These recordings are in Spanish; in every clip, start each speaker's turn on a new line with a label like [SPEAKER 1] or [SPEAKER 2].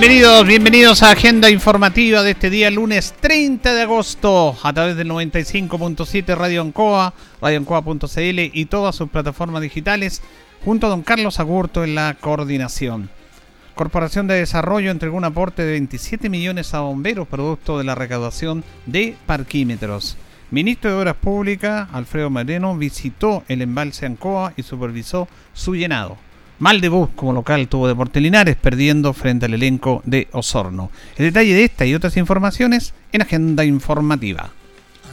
[SPEAKER 1] Bienvenidos, bienvenidos a Agenda Informativa de este día, lunes 30 de agosto, a través del 95.7 Radio Ancoa, radioancoa.cl y todas sus plataformas digitales, junto a don Carlos Agurto en la coordinación. Corporación de Desarrollo entregó un aporte de 27 millones a bomberos, producto de la recaudación de parquímetros. Ministro de Obras Públicas, Alfredo Moreno, visitó el embalse Ancoa y supervisó su llenado. Mal debut como local tuvo Deportes Linares, perdiendo frente al elenco de Osorno. El detalle de esta y otras informaciones en Agenda Informativa.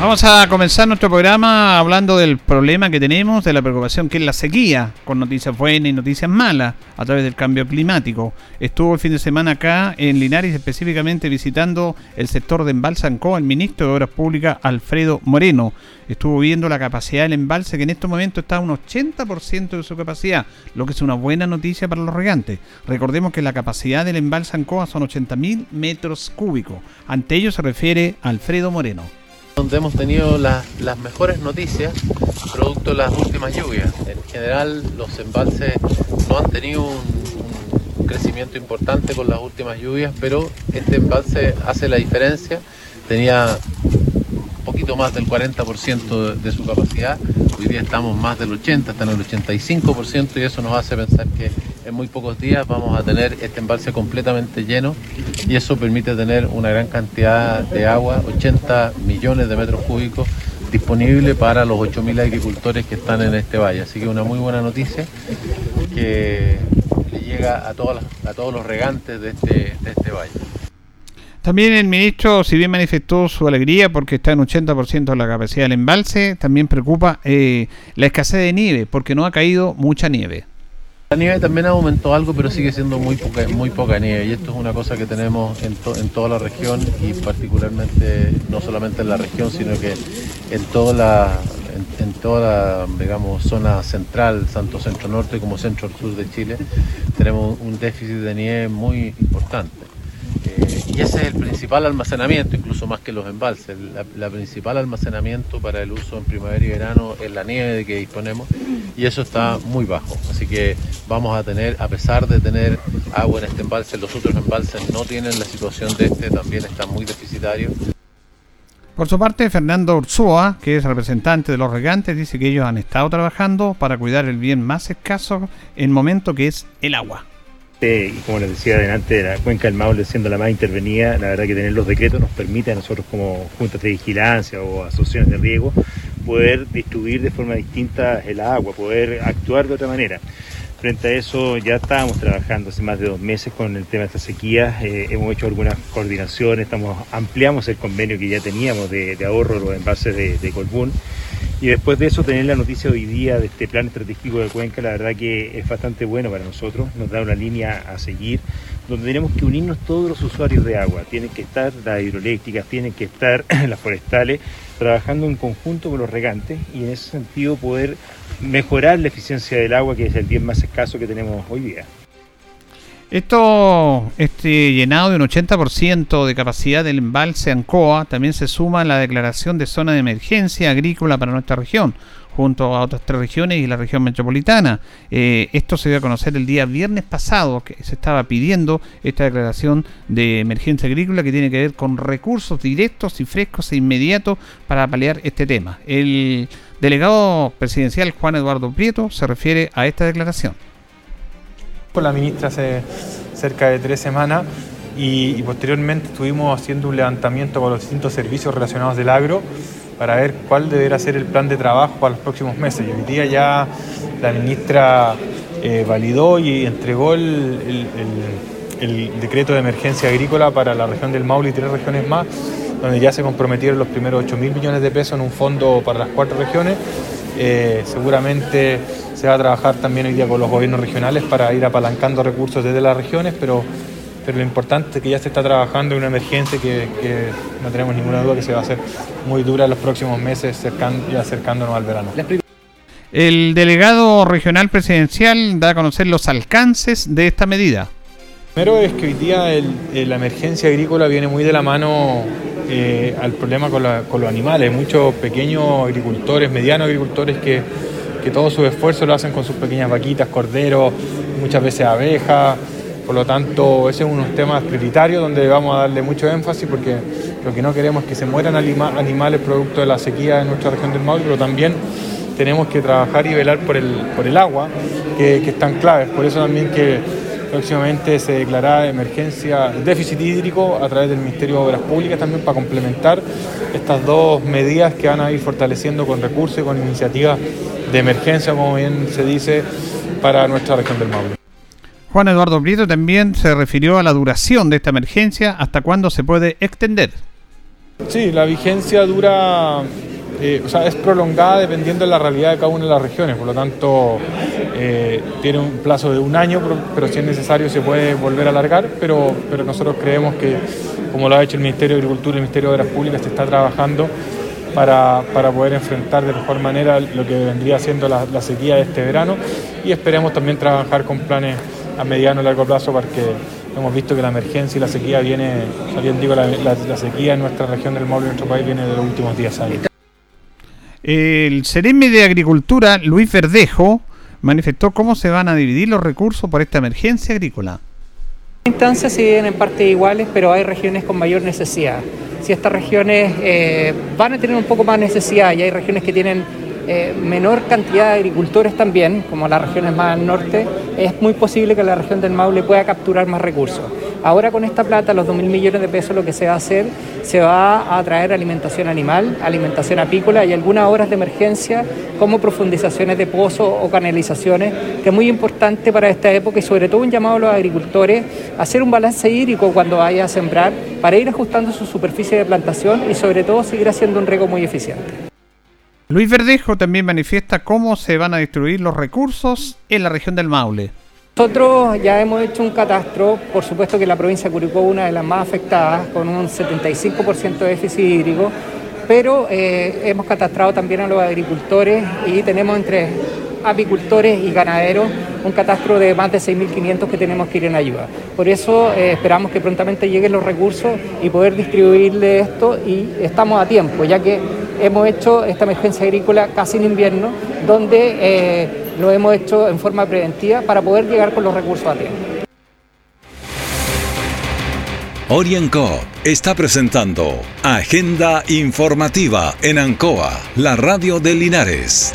[SPEAKER 1] Vamos a comenzar nuestro programa hablando del problema que tenemos, de la preocupación que es la sequía, con noticias buenas y noticias malas a través del cambio climático. Estuvo el fin de semana acá en Linares, específicamente visitando el sector de Embalse Ancoa, el ministro de Obras Públicas, Alfredo Moreno. Estuvo viendo la capacidad del embalse, que en este momento está a un 80% de su capacidad, lo que es una buena noticia para los regantes. Recordemos que la capacidad del embalse Ancoa son 80.000 metros cúbicos. Ante ello se refiere Alfredo Moreno
[SPEAKER 2] donde hemos tenido las mejores noticias producto de las últimas lluvias. En general los embalses no han tenido un, crecimiento importante con las últimas lluvias, pero este embalse hace la diferencia. Tenía un poquito más del 40% de, su capacidad, hoy día estamos más del 80%, está en el 85% y eso nos hace pensar que en muy pocos días vamos a tener este embalse completamente lleno y eso permite tener una gran cantidad de agua, 80 millones de metros cúbicos disponible para los 8.000 agricultores que están en este valle. Así que una muy buena noticia que le llega a, todos los regantes de este, de este valle.
[SPEAKER 1] También el ministro, si bien manifestó su alegría porque está en 80% de la capacidad del embalse, también preocupa eh, la escasez de nieve porque no ha caído mucha nieve.
[SPEAKER 2] La nieve también aumentó algo, pero sigue siendo muy poca, muy poca nieve y esto es una cosa que tenemos en, toda la región y particularmente no solamente en la región, sino que en toda la, en, toda la digamos, zona central, tanto centro-norte como centro-sur de Chile, tenemos un déficit de nieve muy importante. Eh, y ese es el principal almacenamiento, incluso más que los embalses. La, principal almacenamiento para el uso en primavera y verano es la nieve de que disponemos y eso está muy bajo. Así que vamos a tener, a pesar de tener agua en este embalse, los otros embalses no tienen la situación de este, también están muy deficitarios.
[SPEAKER 1] Por su parte, Fernando Ursúa, que es representante de los regantes, dice que ellos han estado trabajando para cuidar el bien más escaso en momento que es el agua
[SPEAKER 3] y como les decía adelante, la cuenca del Maule siendo la más intervenida, la verdad que tener los decretos nos permite a nosotros como juntas de vigilancia o asociaciones de riego poder distribuir de forma distinta el agua, poder actuar de otra manera. Frente a eso ya estábamos trabajando hace más de dos meses con el tema de esta sequía, eh, hemos hecho algunas coordinaciones, estamos, ampliamos el convenio que ya teníamos de, ahorro de los envases de, de Colbún y después de eso, tener la noticia hoy día de este plan estratégico de Cuenca, la verdad que es bastante bueno para nosotros, nos da una línea a seguir, donde tenemos que unirnos todos los usuarios de agua. Tienen que estar las hidroeléctricas, tienen que estar las forestales, trabajando en conjunto con los regantes y en ese sentido poder mejorar la eficiencia del agua, que es el bien más escaso que tenemos hoy día.
[SPEAKER 1] Esto, este llenado de un 80% de capacidad del embalse Ancoa, también se suma a la declaración de zona de emergencia agrícola para nuestra región, junto a otras tres regiones y la región metropolitana. Eh, esto se dio a conocer el día viernes pasado, que se estaba pidiendo esta declaración de emergencia agrícola que tiene que ver con recursos directos y frescos e inmediatos para paliar este tema. El delegado presidencial Juan Eduardo Prieto se refiere a esta declaración.
[SPEAKER 4] La ministra hace cerca de tres semanas y, posteriormente estuvimos haciendo un levantamiento con los distintos servicios relacionados del agro para ver cuál deberá ser el plan de trabajo para los próximos meses. Y hoy día ya la ministra eh, validó y entregó el, decreto de emergencia agrícola para la región del Maule y tres regiones más, donde ya se comprometieron los primeros 8 mil millones de pesos en un fondo para las cuatro regiones. Eh, seguramente se va a trabajar también hoy día con los gobiernos regionales para ir apalancando recursos desde las regiones, pero pero lo importante es que ya se está trabajando en una emergencia que, no tenemos ninguna duda que se va a hacer muy dura en los próximos meses, ya acercándonos al verano.
[SPEAKER 1] El delegado regional presidencial da a conocer los alcances de esta medida.
[SPEAKER 4] Primero es que hoy día la emergencia agrícola viene muy de la mano eh, al problema con, los animales. Muchos pequeños agricultores, medianos agricultores que, que todo su esfuerzo lo hacen con sus pequeñas vaquitas, corderos, muchas veces abejas por lo tanto, ese es uno de los temas prioritarios donde vamos a darle mucho énfasis porque lo que no queremos es que se mueran animales producto de la sequía en nuestra región del Maule, pero también tenemos que trabajar y velar por el, agua, que, que es tan clave. Por eso también que próximamente se declarará emergencia, déficit hídrico a través del Ministerio de Obras Públicas también para complementar estas dos medidas que van a ir fortaleciendo con recursos y con iniciativas de emergencia, como bien se dice, para nuestra región del Maule.
[SPEAKER 1] Juan Eduardo Prieto también se refirió a la duración de esta emergencia, hasta cuándo se puede extender.
[SPEAKER 4] Sí, la vigencia dura, eh, o sea, es prolongada dependiendo de la realidad de cada una de las regiones, por lo tanto eh, tiene un plazo de un año, pero, si es necesario se puede volver a alargar, pero, nosotros creemos que, como lo ha hecho el Ministerio de Agricultura y el Ministerio de Obras Públicas, se está trabajando para, poder enfrentar de mejor manera lo que vendría siendo la, la sequía de este verano. Y esperemos también trabajar con planes a mediano y largo plazo porque hemos visto que la emergencia y la sequía viene, bien digo, la, sequía en nuestra región del Maule, en nuestro país, viene de los últimos 10 años.
[SPEAKER 1] El Ceremi de Agricultura, Luis Verdejo, manifestó cómo se van a dividir los recursos por esta emergencia agrícola.
[SPEAKER 5] Instancias se dividen en partes iguales, pero hay regiones con mayor necesidad. Si estas regiones eh, van a tener un poco más necesidad y hay regiones que tienen eh, menor cantidad de agricultores también, como las regiones más al norte, es muy posible que la región del Maule pueda capturar más recursos. Ahora con esta plata, los 2.000 millones de pesos, lo que se va a hacer, se va a traer alimentación animal, alimentación apícola y algunas obras de emergencia como profundizaciones de pozos o canalizaciones, que es muy importante para esta época y sobre todo un llamado a los agricultores a hacer un balance hídrico cuando vaya a sembrar para ir ajustando su superficie de plantación y sobre todo seguir haciendo un riego muy eficiente.
[SPEAKER 1] Luis Verdejo también manifiesta cómo se van a distribuir los recursos en la región del Maule.
[SPEAKER 5] Nosotros ya hemos hecho un catastro, por supuesto que la provincia de Curicó es una de las más afectadas, con un 75% de déficit hídrico, pero eh, hemos catastrado también a los agricultores y tenemos entre apicultores y ganaderos un catastro de más de 6.500 que tenemos que ir en ayuda. Por eso eh, esperamos que prontamente lleguen los recursos y poder distribuirle esto y estamos a tiempo, ya que hemos hecho esta emergencia agrícola casi en invierno, donde eh, lo hemos hecho en forma preventiva para poder llegar con los recursos a tiempo.
[SPEAKER 6] Orienco está presentando Agenda Informativa en Ancoa, la radio de Linares.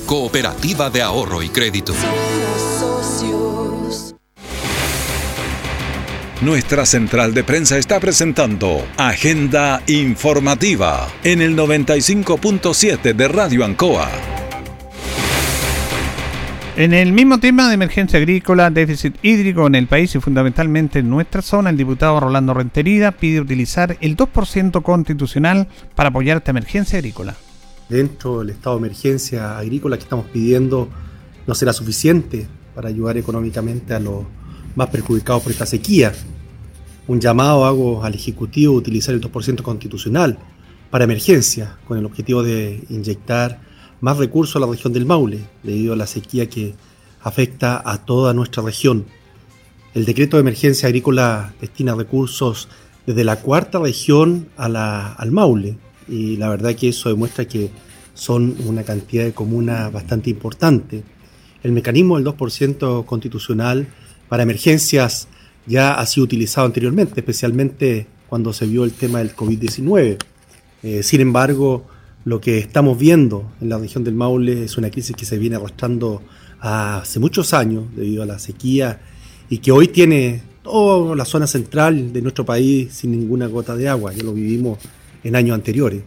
[SPEAKER 7] Cooperativa de Ahorro y Crédito.
[SPEAKER 6] Nuestra central de prensa está presentando Agenda Informativa en el 95.7 de Radio Ancoa.
[SPEAKER 1] En el mismo tema de emergencia agrícola, déficit hídrico en el país y fundamentalmente en nuestra zona, el diputado Rolando Renterida pide utilizar el 2% constitucional para apoyar esta emergencia agrícola.
[SPEAKER 8] Dentro del estado de emergencia agrícola que estamos pidiendo no será suficiente para ayudar económicamente a los más perjudicados por esta sequía. Un llamado hago al Ejecutivo a utilizar el 2% constitucional para emergencia, con el objetivo de inyectar más recursos a la región del Maule, debido a la sequía que afecta a toda nuestra región. El decreto de emergencia agrícola destina recursos desde la cuarta región a la, al Maule, y la verdad que eso demuestra que son una cantidad de comunas bastante importante. El mecanismo del 2% constitucional para emergencias ya ha sido utilizado anteriormente, especialmente cuando se vio el tema del COVID-19. Eh, sin embargo, lo que estamos viendo en la región del Maule es una crisis que se viene arrastrando hace muchos años debido a la sequía y que hoy tiene toda la zona central de nuestro país sin ninguna gota de agua. Ya lo vivimos en años anteriores.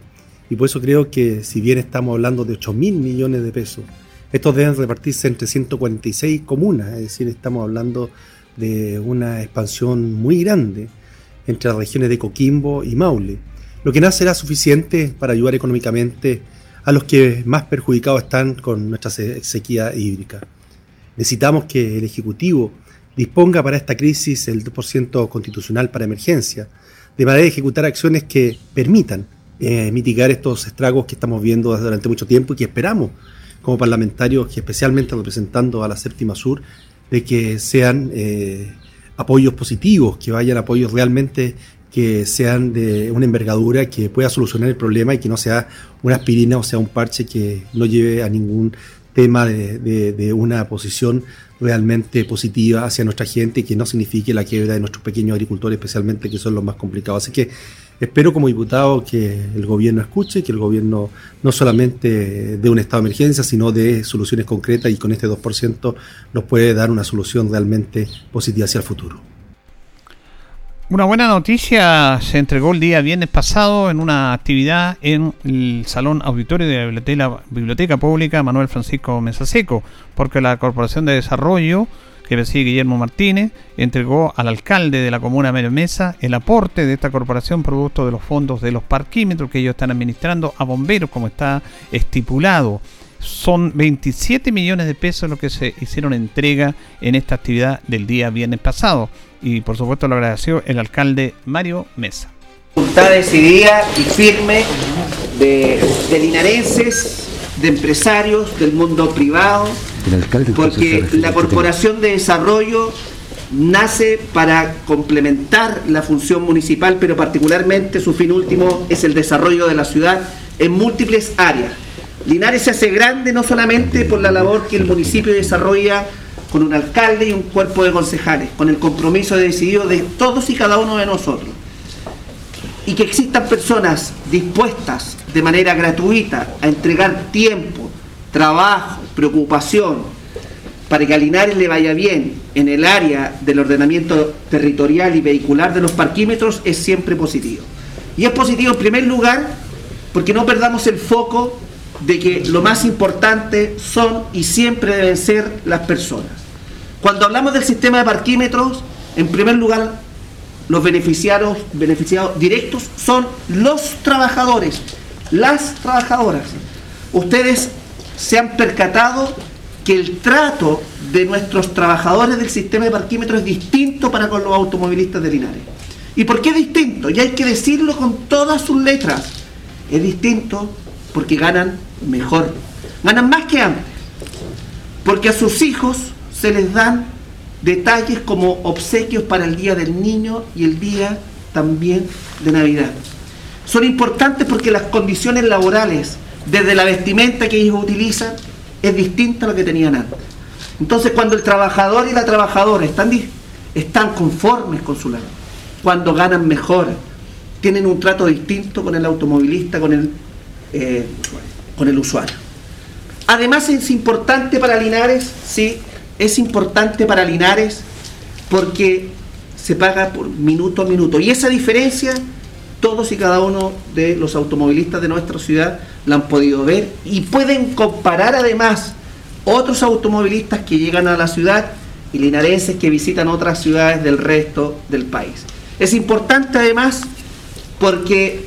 [SPEAKER 8] Y por eso creo que si bien estamos hablando de 8 mil millones de pesos, estos deben repartirse entre 146 comunas, es decir, estamos hablando de una expansión muy grande entre las regiones de Coquimbo y Maule, lo que no será suficiente para ayudar económicamente a los que más perjudicados están con nuestra sequía hídrica. Necesitamos que el Ejecutivo disponga para esta crisis el 2% constitucional para emergencia, de manera de ejecutar acciones que permitan eh, mitigar estos estragos que estamos viendo durante mucho tiempo y que esperamos como parlamentarios, que especialmente representando a la séptima sur, de que sean eh, apoyos positivos, que vayan apoyos realmente que sean de una envergadura que pueda solucionar el problema y que no sea una aspirina o sea un parche que no lleve a ningún tema de, una posición realmente positiva hacia nuestra gente y que no signifique la quiebra de nuestros pequeños agricultores, especialmente que son los más complicados. Así que espero como diputado que el gobierno escuche, que el gobierno no solamente dé un estado de emergencia, sino de soluciones concretas y con este 2% nos puede dar una solución realmente positiva hacia el futuro.
[SPEAKER 1] Una buena noticia se entregó el día viernes pasado en una actividad en el Salón Auditorio de la Biblioteca, Pública Manuel Francisco Mesaseco, porque la Corporación de Desarrollo, que preside Guillermo Martínez, entregó al alcalde de la comuna Medio Mesa el aporte de esta corporación producto de los fondos de los parquímetros que ellos están administrando a bomberos, como está estipulado. Son 27 millones de pesos lo que se hicieron entrega en esta actividad del día viernes pasado y por supuesto lo agradeció el alcalde Mario Mesa.
[SPEAKER 9] Voluntad decidida y firme de, linarenses, de empresarios, del mundo privado, porque la Corporación de Desarrollo nace para complementar la función municipal, pero particularmente su fin último es el desarrollo de la ciudad en múltiples áreas. Linares se hace grande no solamente por la labor que el municipio desarrolla con un alcalde y un cuerpo de concejales, con el compromiso decidido de todos y cada uno de nosotros. Y que existan personas dispuestas de manera gratuita a entregar tiempo, trabajo, preocupación, para que a Linares le vaya bien en el área del ordenamiento territorial y vehicular de los parquímetros es siempre positivo. Y es positivo en primer lugar porque no perdamos el foco de que lo más importante son y siempre deben ser las personas. Cuando hablamos del sistema de parquímetros, en primer lugar, los beneficiarios, beneficiados directos son los trabajadores, las trabajadoras. Ustedes se han percatado que el trato de nuestros trabajadores del sistema de parquímetros es distinto para con los automovilistas de Linares. ¿Y por qué es distinto? Y hay que decirlo con todas sus letras. Es distinto porque ganan mejor, ganan más que antes. Porque a sus hijos se les dan detalles como obsequios para el Día del Niño y el día también de Navidad. Son importantes porque las condiciones laborales, desde la vestimenta que ellos utilizan, es distinta a lo que tenían antes. Entonces, cuando el trabajador y la trabajadora están, están conformes con su labor, cuando ganan mejor, tienen un trato distinto con el automovilista, con el, eh, con el usuario. Además, es importante para Linares, sí, es importante para Linares porque se paga por minuto a minuto. Y esa diferencia, todos y cada uno de los automovilistas de nuestra ciudad la han podido ver y pueden comparar además otros automovilistas que llegan a la ciudad y linarenses que visitan otras ciudades del resto del país. Es importante además porque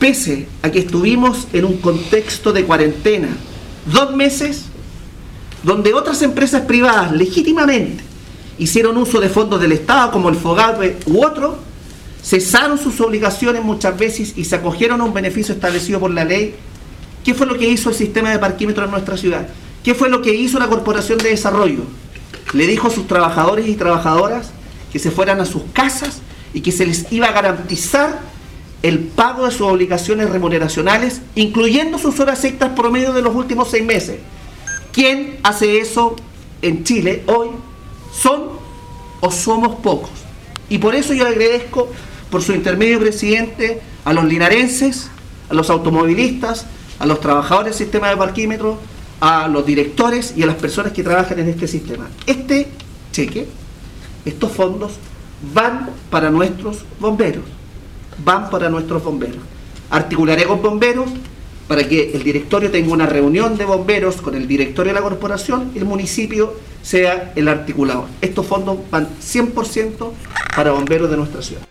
[SPEAKER 9] pese a que estuvimos en un contexto de cuarentena, dos meses, donde otras empresas privadas legítimamente hicieron uso de fondos del Estado como el FOGAPE u otro, cesaron sus obligaciones muchas veces y se acogieron a un beneficio establecido por la ley. ¿Qué fue lo que hizo el sistema de parquímetros en nuestra ciudad? ¿Qué fue lo que hizo la Corporación de Desarrollo? Le dijo a sus trabajadores y trabajadoras que se fueran a sus casas y que se les iba a garantizar el pago de sus obligaciones remuneracionales, incluyendo sus horas extras promedio de los últimos seis meses. ¿Quién hace eso en Chile hoy? ¿Son o somos pocos? Y por eso yo le agradezco por su intermedio, presidente, a los linarenses, a los automovilistas, a los trabajadores del sistema de parquímetros, a los directores y a las personas que trabajan en este sistema. Este cheque, estos fondos, van para nuestros bomberos van para nuestros bomberos. Articularé con bomberos para que el directorio tenga una reunión de bomberos con el directorio de la corporación y el municipio sea el articulador. Estos fondos van 100% para bomberos de nuestra ciudad.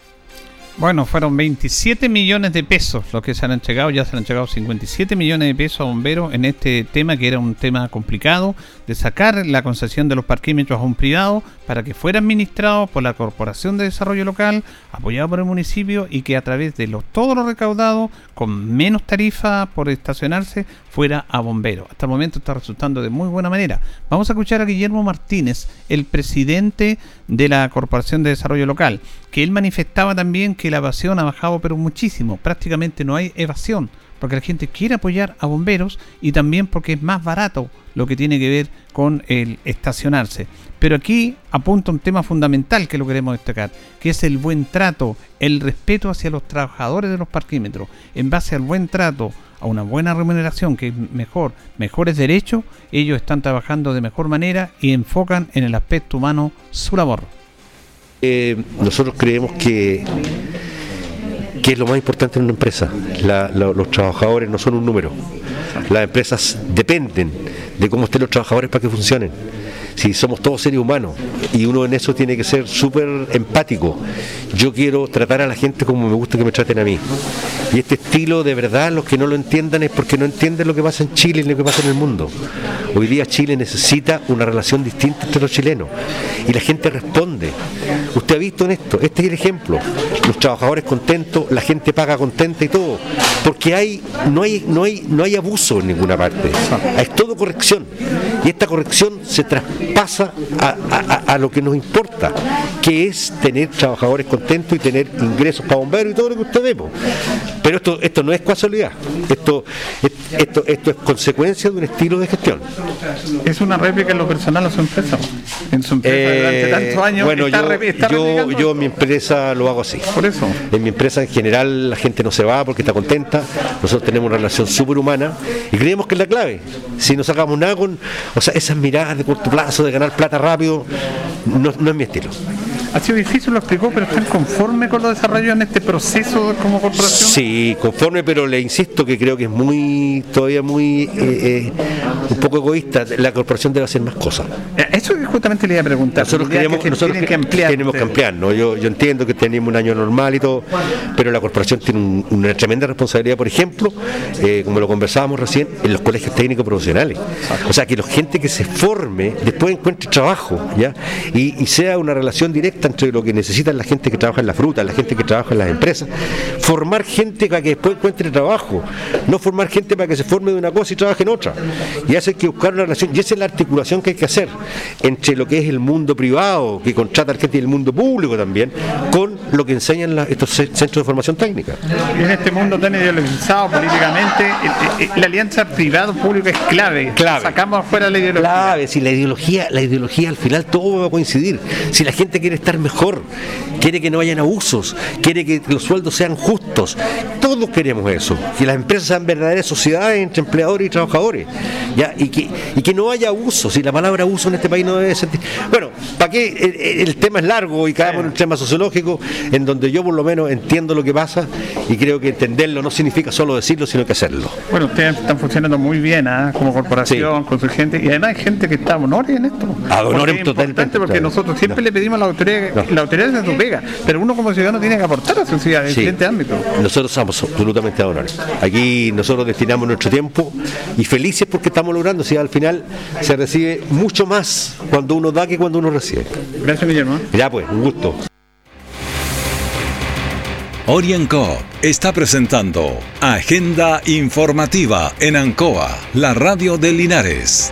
[SPEAKER 1] Bueno, fueron 27 millones de pesos los que se han entregado, ya se han entregado 57 millones de pesos a bomberos en este tema que era un tema complicado de sacar la concesión de los parquímetros a un privado para que fuera administrado por la Corporación de Desarrollo Local, apoyado por el municipio y que a través de los, todo lo recaudado, con menos tarifa por estacionarse, fuera a bomberos. Hasta el momento está resultando de muy buena manera. Vamos a escuchar a Guillermo Martínez, el presidente de la Corporación de Desarrollo Local, que él manifestaba también que la evasión ha bajado pero muchísimo, prácticamente no hay evasión, porque la gente quiere apoyar a bomberos y también porque es más barato lo que tiene que ver con el estacionarse. Pero aquí apunta un tema fundamental que lo queremos destacar, que es el buen trato, el respeto hacia los trabajadores de los parquímetros. En base al buen trato, a una buena remuneración, que es mejor, mejores derechos, ellos están trabajando de mejor manera y enfocan en el aspecto humano su labor.
[SPEAKER 10] Eh, nosotros creemos que, que es lo más importante en una empresa. los trabajadores no son un número. Las empresas dependen de cómo estén los trabajadores para que funcionen si somos todos seres humanos y uno en eso tiene que ser súper empático. Yo quiero tratar a la gente como me gusta que me traten a mí. Y este estilo, de verdad, los que no lo entiendan es porque no entienden lo que pasa en Chile y lo que pasa en el mundo. Hoy día Chile necesita una relación distinta entre los chilenos. Y la gente responde. Usted ha visto en esto, este es el ejemplo. Los trabajadores contentos, la gente paga contenta y todo. Porque hay, no hay, no hay, no hay abuso en ninguna parte. Es todo corrección. Y esta corrección se traspasa a, lo que nos importa, que es tener trabajadores contentos y tener ingresos para bomberos y todo lo que usted ve. Pero esto, esto no es casualidad, esto, esto, esto es consecuencia de un estilo de gestión.
[SPEAKER 1] Es una réplica en lo personal a su empresa. En su empresa durante
[SPEAKER 10] eh, tantos años. Bueno, yo, yo, en mi empresa lo hago así.
[SPEAKER 1] Por eso.
[SPEAKER 10] En mi empresa en general la gente no se va porque está contenta. Nosotros tenemos una relación superhumana y creemos que es la clave. Si no sacamos nada con, o sea, esas miradas de corto plazo, de ganar plata rápido, no, no es mi estilo.
[SPEAKER 1] Ha sido difícil, lo explicó, pero ¿están conforme con lo desarrollo en este proceso como corporación?
[SPEAKER 10] Sí, conforme, pero le insisto que creo que es muy, todavía muy, eh, eh, un poco egoísta. La corporación debe hacer más cosas.
[SPEAKER 1] Eh, eso justamente le iba a preguntar.
[SPEAKER 10] Nosotros queremos que, nosotros que ampliar, tenemos que ampliar, ¿no? Yo, yo entiendo que tenemos un año normal y todo, pero la corporación tiene una tremenda responsabilidad, por ejemplo, como lo conversábamos recién, en los colegios técnicos profesionales. O sea, que la gente que se forme después encuentre trabajo, ¿ya? y sea una relación directa entre lo que necesitan la gente que trabaja en la fruta, la gente que trabaja en las empresas, formar gente para que después encuentre trabajo, no formar gente para que se forme de una cosa y trabaje en otra. Y hay que buscar una relación, y esa es la articulación que hay que hacer entre lo que es el mundo privado, que contrata a gente y el mundo público también, con lo que enseñan estos centros de formación técnica.
[SPEAKER 1] En este mundo tan ideologizado políticamente, eh, eh, la alianza privado-público es clave.
[SPEAKER 10] clave.
[SPEAKER 1] Sacamos afuera la ideología.
[SPEAKER 10] Clave, si la ideología, la ideología al final todo va a coincidir. Si la gente quiere estar mejor, quiere que no hayan abusos, quiere que los sueldos sean justos. Todos queremos eso, que las empresas sean verdaderas sociedades entre empleadores y trabajadores, ¿ya? Y, que, y que no haya abusos, y la palabra abuso en este país no debe ser... Bueno, ¿para qué? El, tema es largo y caemos en un tema sociológico en donde yo por lo menos entiendo lo que pasa y creo que entenderlo no significa solo decirlo, sino que hacerlo.
[SPEAKER 1] Bueno, ustedes están funcionando muy bien ¿ah? como corporación, con su gente, y además hay gente que está a honor en esto.
[SPEAKER 10] A honor
[SPEAKER 1] totalmente. Porque nosotros siempre le pedimos a la autoridad la autoridad es su pega, pero uno como ciudadano tiene que aportar a su ciudad en diferentes ámbitos.
[SPEAKER 10] Nosotros somos absolutamente adorables. Aquí nosotros destinamos nuestro tiempo y felices porque estamos logrando, si al final se recibe mucho más cuando uno da que cuando uno recibe.
[SPEAKER 1] Gracias, Guillermo.
[SPEAKER 10] Ya pues, un gusto.
[SPEAKER 6] Orienco está presentando Agenda Informativa en Ancoa, la radio de Linares.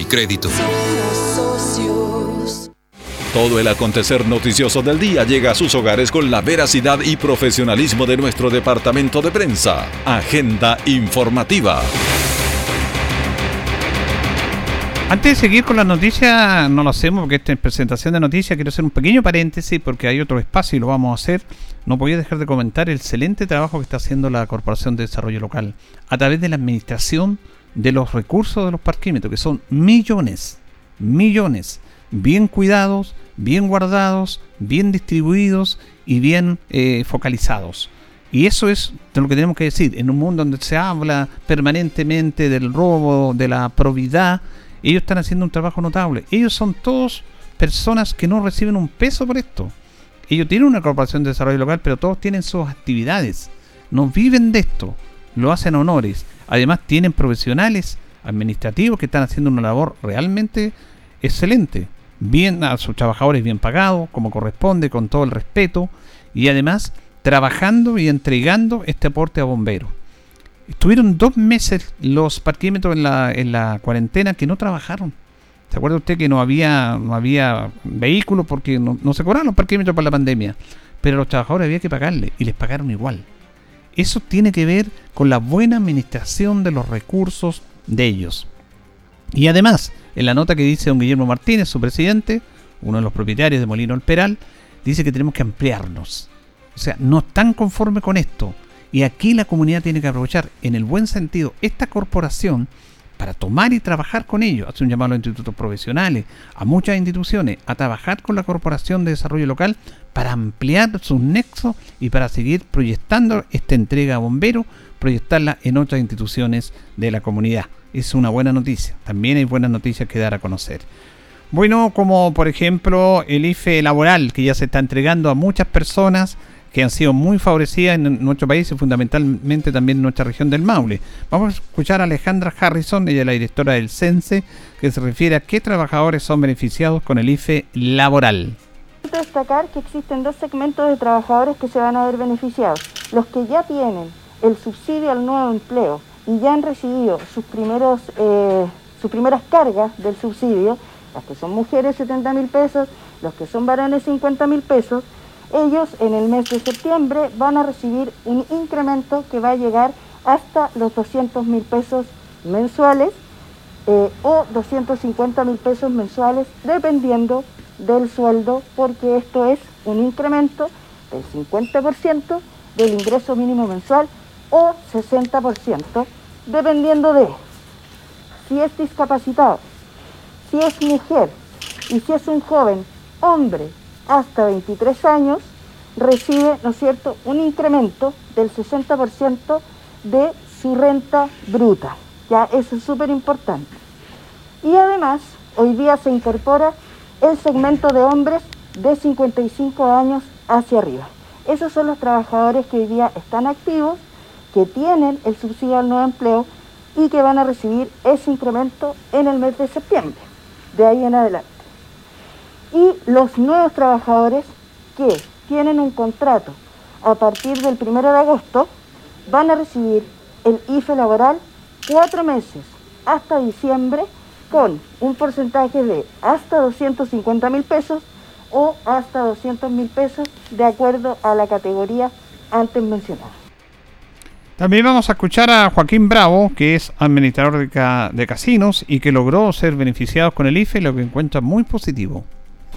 [SPEAKER 7] y crédito.
[SPEAKER 6] Todo el acontecer noticioso del día llega a sus hogares con la veracidad y profesionalismo de nuestro departamento de prensa. Agenda informativa.
[SPEAKER 1] Antes de seguir con las noticias, no lo hacemos porque esta es presentación de noticias. Quiero hacer un pequeño paréntesis porque hay otro espacio y lo vamos a hacer. No podía dejar de comentar el excelente trabajo que está haciendo la Corporación de Desarrollo Local a través de la administración de los recursos de los parquímetros, que son millones, millones, bien cuidados, bien guardados, bien distribuidos y bien eh, focalizados. Y eso es lo que tenemos que decir. En un mundo donde se habla permanentemente del robo, de la probidad, ellos están haciendo un trabajo notable. Ellos son todos personas que no reciben un peso por esto. Ellos tienen una corporación de desarrollo local, pero todos tienen sus actividades. No viven de esto. Lo hacen honores. Además tienen profesionales administrativos que están haciendo una labor realmente excelente. Bien a sus trabajadores bien pagados, como corresponde, con todo el respeto. Y además trabajando y entregando este aporte a bomberos. Estuvieron dos meses los parquímetros en la, en la cuarentena que no trabajaron. ¿Se acuerda usted que no había, no había vehículos porque no, no se cobraron los parquímetros para la pandemia? Pero a los trabajadores había que pagarle y les pagaron igual. Eso tiene que ver con la buena administración de los recursos de ellos. Y además, en la nota que dice don Guillermo Martínez, su presidente, uno de los propietarios de Molino El Peral, dice que tenemos que ampliarnos. O sea, no están conformes con esto. Y aquí la comunidad tiene que aprovechar, en el buen sentido, esta corporación para tomar y trabajar con ellos. Hace un llamado a los institutos profesionales, a muchas instituciones, a trabajar con la Corporación de Desarrollo Local para ampliar sus nexos y para seguir proyectando esta entrega a bomberos, proyectarla en otras instituciones de la comunidad. Es una buena noticia. También hay buenas noticias que dar a conocer. Bueno, como por ejemplo el IFE laboral que ya se está entregando a muchas personas que han sido muy favorecidas en nuestro país y fundamentalmente también en nuestra región del Maule. Vamos a escuchar a Alejandra Harrison, ella es la directora del CENSE, que se refiere a qué trabajadores son beneficiados con el IFE laboral.
[SPEAKER 11] destacar que existen dos segmentos de trabajadores que se van a ver beneficiados. Los que ya tienen el subsidio al nuevo empleo y ya han recibido sus, primeros, eh, sus primeras cargas del subsidio, las que son mujeres 70 mil pesos, los que son varones 50 mil pesos, ellos en el mes de septiembre van a recibir un incremento que va a llegar hasta los 200 mil pesos mensuales eh, o 250 mil pesos mensuales dependiendo del sueldo porque esto es un incremento del 50% del ingreso mínimo mensual o 60% dependiendo de si es discapacitado, si es mujer y si es un joven hombre hasta 23 años recibe, ¿no es cierto?, un incremento del 60% de su renta bruta. Ya eso es súper importante. Y además, hoy día se incorpora el segmento de hombres de 55 años hacia arriba. Esos son los trabajadores que hoy día están activos, que tienen el subsidio al nuevo empleo y que van a recibir ese incremento en el mes de septiembre, de ahí en adelante y los nuevos trabajadores que tienen un contrato a partir del 1 de agosto van a recibir el IFE laboral cuatro meses hasta diciembre con un porcentaje de hasta 250 mil pesos o hasta 200 mil pesos de acuerdo a la categoría antes mencionada.
[SPEAKER 1] También vamos a escuchar a Joaquín Bravo, que es administrador de, de casinos y que logró ser beneficiado con el IFE, lo que encuentra muy positivo.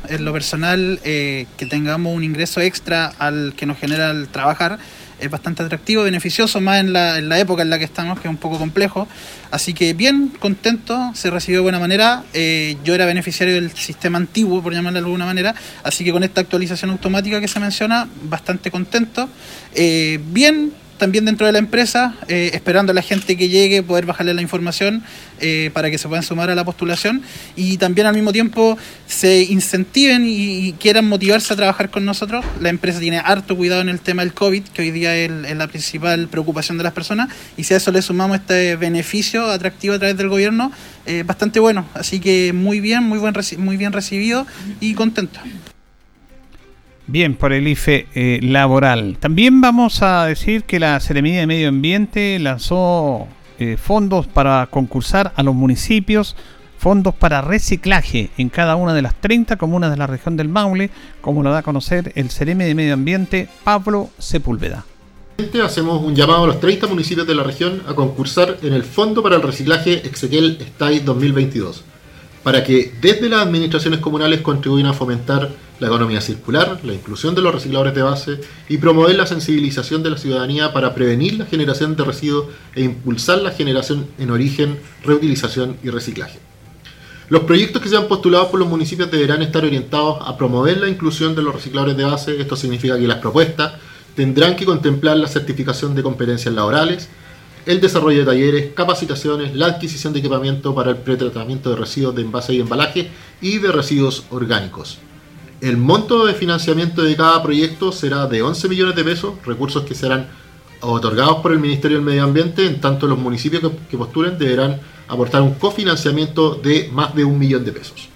[SPEAKER 12] En lo personal, eh, que tengamos un ingreso extra al que nos genera el trabajar es bastante atractivo, beneficioso, más en la, en la, época en la que estamos, que es un poco complejo. Así que bien, contento, se recibió de buena manera. Eh, yo era beneficiario del sistema antiguo, por llamarlo de alguna manera, así que con esta actualización automática que se menciona, bastante contento. Eh, bien, también dentro de la empresa, eh, esperando a la gente que llegue, poder bajarle la información eh, para que se puedan sumar a la postulación y también al mismo tiempo se incentiven y, quieran motivarse a trabajar con nosotros. La empresa tiene harto cuidado en el tema del COVID, que hoy día es, la principal preocupación de las personas, y si a eso le sumamos este beneficio atractivo a través del gobierno, eh, bastante bueno. Así que muy bien, muy, buen, muy bien recibido y contento.
[SPEAKER 1] Bien, por el IFE eh, laboral. También vamos a decir que la Seremía de Medio Ambiente lanzó eh, fondos para concursar a los municipios, fondos para reciclaje en cada una de las 30 comunas de la región del Maule, como lo da a conocer el Seremi de Medio Ambiente, Pablo Sepúlveda.
[SPEAKER 13] Hacemos un llamado a los 30 municipios de la región a concursar en el Fondo para el Reciclaje Exequiel STAI 2022 para que desde las administraciones comunales contribuyan a fomentar la economía circular, la inclusión de los recicladores de base y promover la sensibilización de la ciudadanía para prevenir la generación de residuos e impulsar la generación en origen, reutilización y reciclaje. Los proyectos que sean postulados por los municipios deberán estar orientados a promover la inclusión de los recicladores de base. Esto significa que las propuestas tendrán que contemplar la certificación de competencias laborales, el desarrollo de talleres, capacitaciones, la adquisición de equipamiento para el pretratamiento de residuos de envase y embalaje y de residuos orgánicos. El monto de financiamiento de cada proyecto será de 11 millones de pesos, recursos que serán otorgados por el Ministerio del Medio Ambiente, en tanto los municipios que, postulen deberán aportar un cofinanciamiento de más de un millón de pesos.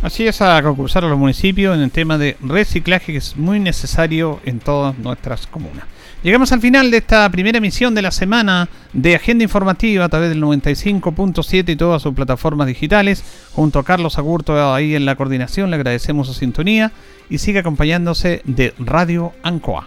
[SPEAKER 1] Así es, a concursar a los municipios en el tema de reciclaje que es muy necesario en todas nuestras comunas. Llegamos al final de esta primera emisión de la semana de Agenda Informativa a través del 95.7 y todas sus plataformas digitales. Junto a Carlos Agurto ahí en la coordinación, le agradecemos su sintonía y sigue acompañándose de Radio Ancoa.